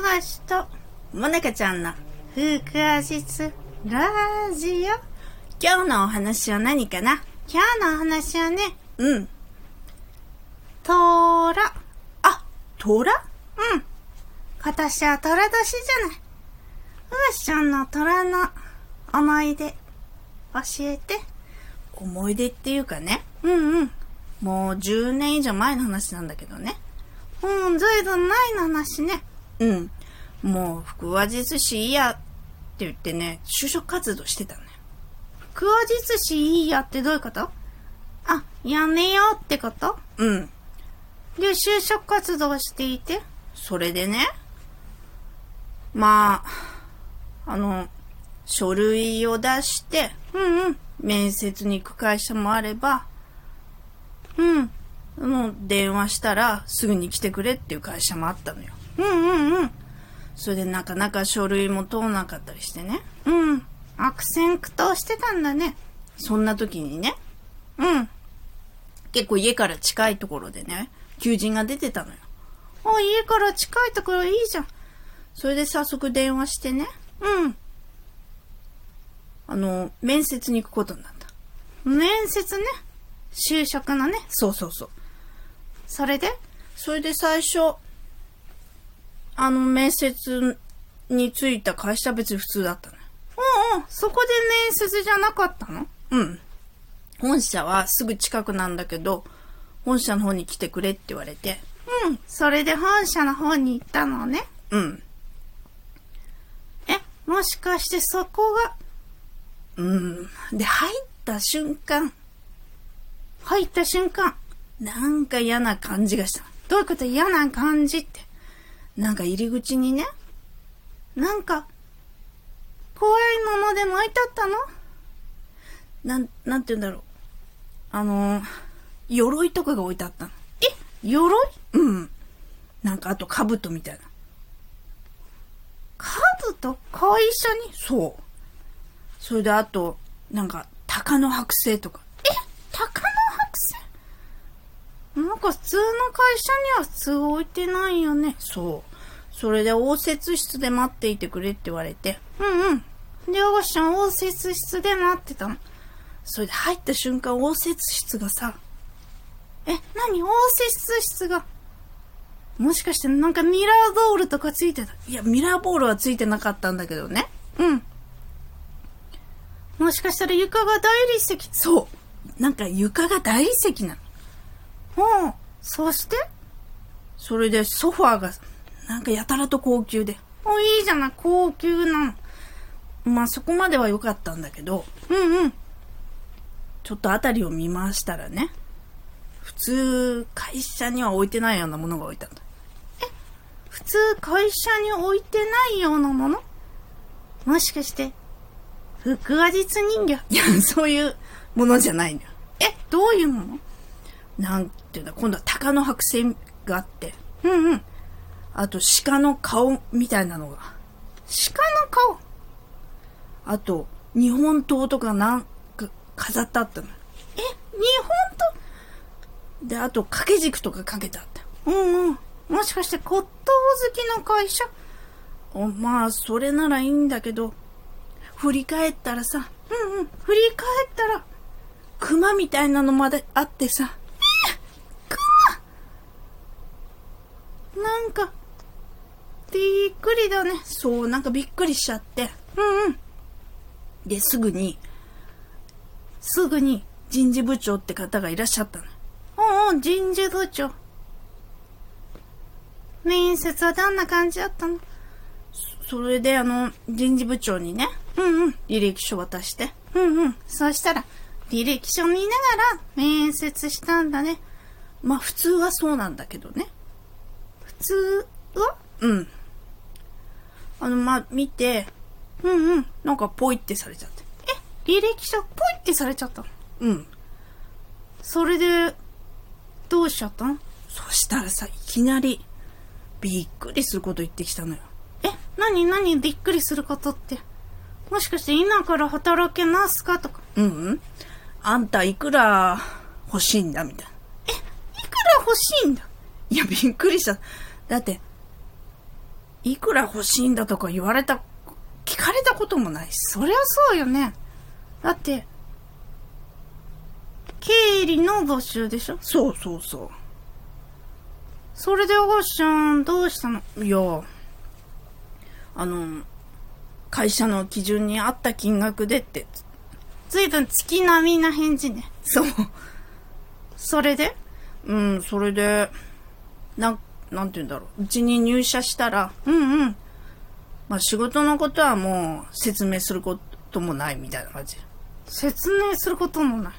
流しと、もなかちゃんの、風化実ラジオ。今日のお話は何かな？今日のお話はね、うん。トラ。あ、トラ？うん。今年はトラ年じゃない。うーしちゃんのトラの思い出、教えて。思い出っていうかね。うんうん。もう10年以上前の話なんだけどね。うん、ずいぶん前の話ね。うん。もう、腹話術師いいやって言ってね、就職活動してたのよ。腹話術師いいやってどういうこと？あ、やめようってこと？うん。で、就職活動していてそれでね、まあ、あの、書類を出して、うんうん、面接に行く会社もあれば、うん、もう電話したらすぐに来てくれっていう会社もあったのよ。うんうんうん。それでなかなか書類も通らなかったりしてね。うん。悪戦苦闘してたんだね。そんな時にね。うん。結構家から近いところでね、求人が出てたのよ。あ、家から近いところいいじゃん。それで早速電話してね。うん。あの、面接に行くことになった。面接ね。就職のね。そうそうそう。それでそれで最初、あの、面接に着いた会社別に普通だったの。うんうん、そこで面接じゃなかったの？うん。本社はすぐ近くなんだけど、本社の方に来てくれって言われて。うん、それで本社の方に行ったのね？うん。え、もしかしてそこが、うん。で、入った瞬間、入った瞬間、なんか嫌な感じがした。どういうこと？嫌な感じって。なんか入り口にね、なんか、怖いものでも置いてあったの？なん、なんて言うんだろう。あのー、鎧とかが置いてあったの。え？鎧？うん。なんかあと兜みたいな。兜会社に？そう。それであと、なんか、鷹の剥製とか。え？鷹のなんか普通の会社には普通置いてないよね。そう。それで応接室で待っていてくれって言われて。うんうん。で、おばちゃん応接室で待ってたの。それで入った瞬間応接室がさ、え、何？応接室が、もしかしてなんかミラーボールとかついてた？いや、ミラーボールはついてなかったんだけどね。うん。もしかしたら床が大理石。そう。なんか床が大理石なの。う。そしてそれでソファーが、なんかやたらと高級で。お、いいじゃない、高級なの。まあそこまでは良かったんだけど、うんうん。ちょっとあたりを見ましたらね、普通会社には置いてないようなものが置いてあった。え？普通会社に置いてないようなもの？もしかして、腹話実人形？いや、そういうものじゃないんだよ。え？どういうもの？なんていうんだ、今度は鷹の剥製があって、うんうん。あと鹿の顔みたいなのが。鹿の顔？あと、日本刀とかなんか飾ってあったの。え、日本刀？で、あと掛け軸とかかけてあった。うんうん。もしかして骨董好きの会社？おまあ、それならいいんだけど、振り返ったらさ、うんうん、振り返ったら、熊みたいなのまであってさ、なんか、びっくりだね。そう、なんかびっくりしちゃって。うんうん。で、すぐに、すぐに人事部長って方がいらっしゃったの。おう人事部長。面接はどんな感じだったの？それで、あの、人事部長にね、うんうん、履歴書渡して、うんうん、そしたら、履歴書見ながら面接したんだね。まあ普通はそうなんだけどね。普通は？うん。あの、まあ、見て、うんうん、なんかポイってされちゃって。え、履歴書ポイってされちゃったうん。それで、どうしちゃったの？そしたらさ、いきなり、びっくりすること言ってきたのよ。え、なになにびっくりすることって？もしかして今から働けますかとか？うんうん。あんたいくら欲しいんだみたいな。え、いくら欲しいんだ？いや、びっくりした。だって、いくら欲しいんだとか言われた、聞かれたこともないし、そりゃそうよね。だって、経理の募集でしょ？そうそうそう。それでおごしゃん、どうしたの？いや、あの、会社の基準に合った金額でって、ずいぶん月並みな返事ね。そう。それで？うん、それで、なん、なんて言うんだろう。うちに入社したら、うんうん。まあ仕事のことはもう説明することもないみたいな感じ。説明することもない。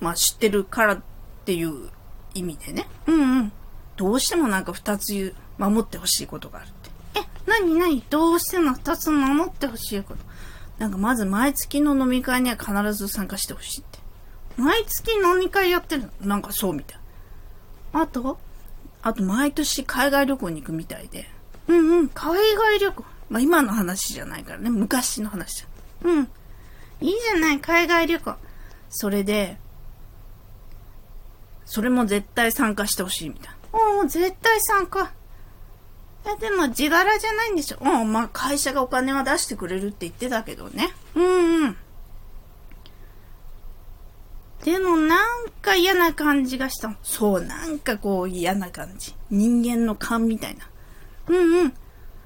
まあ知ってるからっていう意味でね。うんうん。どうしてもなんか二つ守ってほしいことがあるって。え、なになにどうしても二つ守ってほしいこと。なんかまず毎月の飲み会には必ず参加してほしいって。毎月飲み会やってるの？なんかそうみたい。あと？あと毎年海外旅行に行くみたいで。うんうん、海外旅行。まあ今の話じゃないからね、昔の話じゃん。うん。いいじゃない、海外旅行。それで、それも絶対参加してほしいみたいな。おお、絶対参加。え、でも自腹じゃないんでしょ？うん、まあ会社がお金は出してくれるって言ってたけどね。うんうん。でもなんか嫌な感じがしたの。そう、なんかこう嫌な感じ。人間の勘みたいな。うんうん。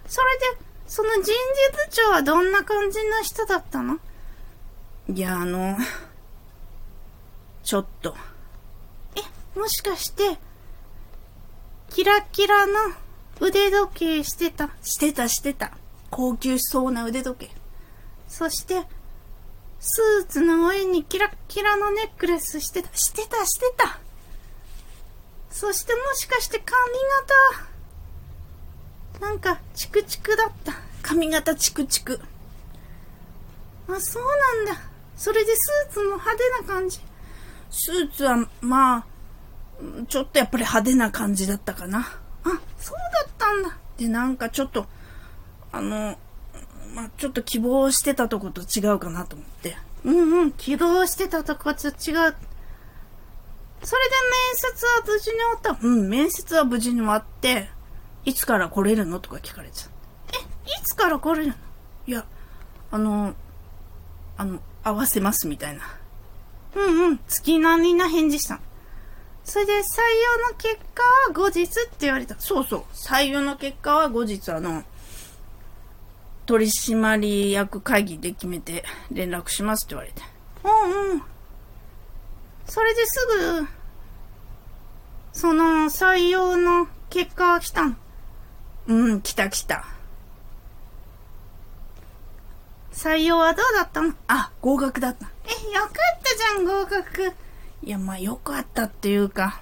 それで、その人事部長はどんな感じの人だったの？いや、あの、ちょっと。え、もしかして、キラキラの腕時計してた？してたしてた。高級そうな腕時計。そして、スーツの上にキラッキラのネックレスしてた。してた、してた。そしてもしかして髪型、なんか、チクチクだった。髪型チクチク。あ、そうなんだ。それでスーツも派手な感じ。スーツは、まあ、ちょっとやっぱり派手な感じだったかな。あ、そうだったんだ。で、なんかちょっと、あの、まあ、ちょっと希望してたとこと違うかなと思って。うんうん、希望してたとこと違う。それで面接は無事に終わった？うん、面接は無事に終わって、いつから来れるの？とか聞かれちゃう。え、いつから来れるの？いや、あの、あの、合わせますみたいな。うんうん、月並みな返事したの。それで採用の結果は後日って言われた。そうそう。採用の結果は後日あの、取締役会議で決めて連絡しますって言われて。うんうん。それですぐ、その採用の結果が来たの。うん、来た来た。採用はどうだったの？あ、合格だった。え、よかったじゃん、合格。いや、まあよかったっていうか。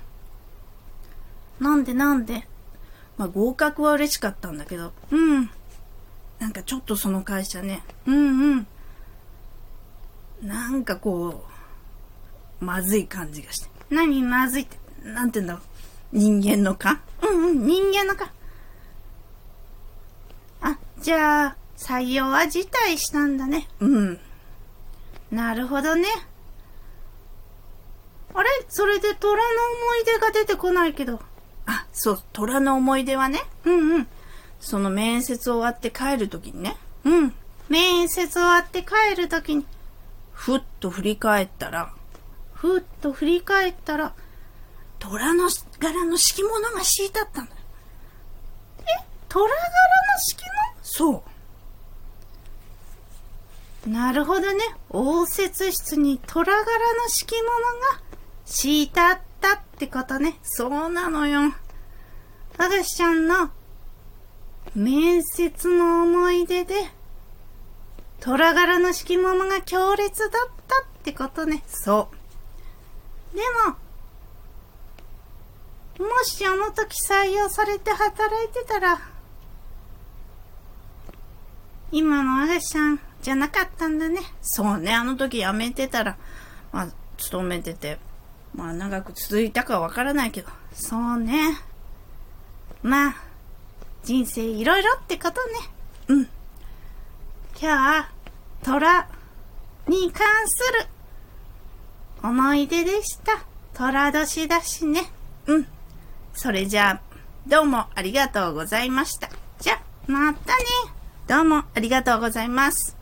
なんでなんでまあ合格は嬉しかったんだけど。うん。なんかちょっとその会社ね。うんうん。なんかこう、まずい感じがして。何まずいって。なんて言うんだろう。人間の勘うんうん、人間の勘。あ、じゃあ、採用は辞退したんだね。うん。なるほどね。あれ？それで虎の思い出が出てこないけど。あ、そう、虎の思い出はね。うんうん。その面接終わって帰るときにね。うん。面接終わって帰るときに、ふっと振り返ったら、ふっと振り返ったら、虎の柄の敷物が敷いてあったんだよ。え？虎柄の敷物？そう。なるほどね。応接室に虎柄の敷物が敷いてあったってことね。そうなのよ。あがしちゃんの面接の思い出で、虎柄の敷物が強烈だったってことね。そう。でも、もしあの時採用されて働いてたら、今のあがしちゃんじゃなかったんだね。そうね、あの時辞めてたら、まあ、勤めてて、まあ長く続いたかわからないけど、そうね。まあ、人生いろいろってことね。うん。今日は、虎に関する思い出でした。虎年だしね。うん。それじゃあ、どうもありがとうございました。じゃ、またね。どうもありがとうございます。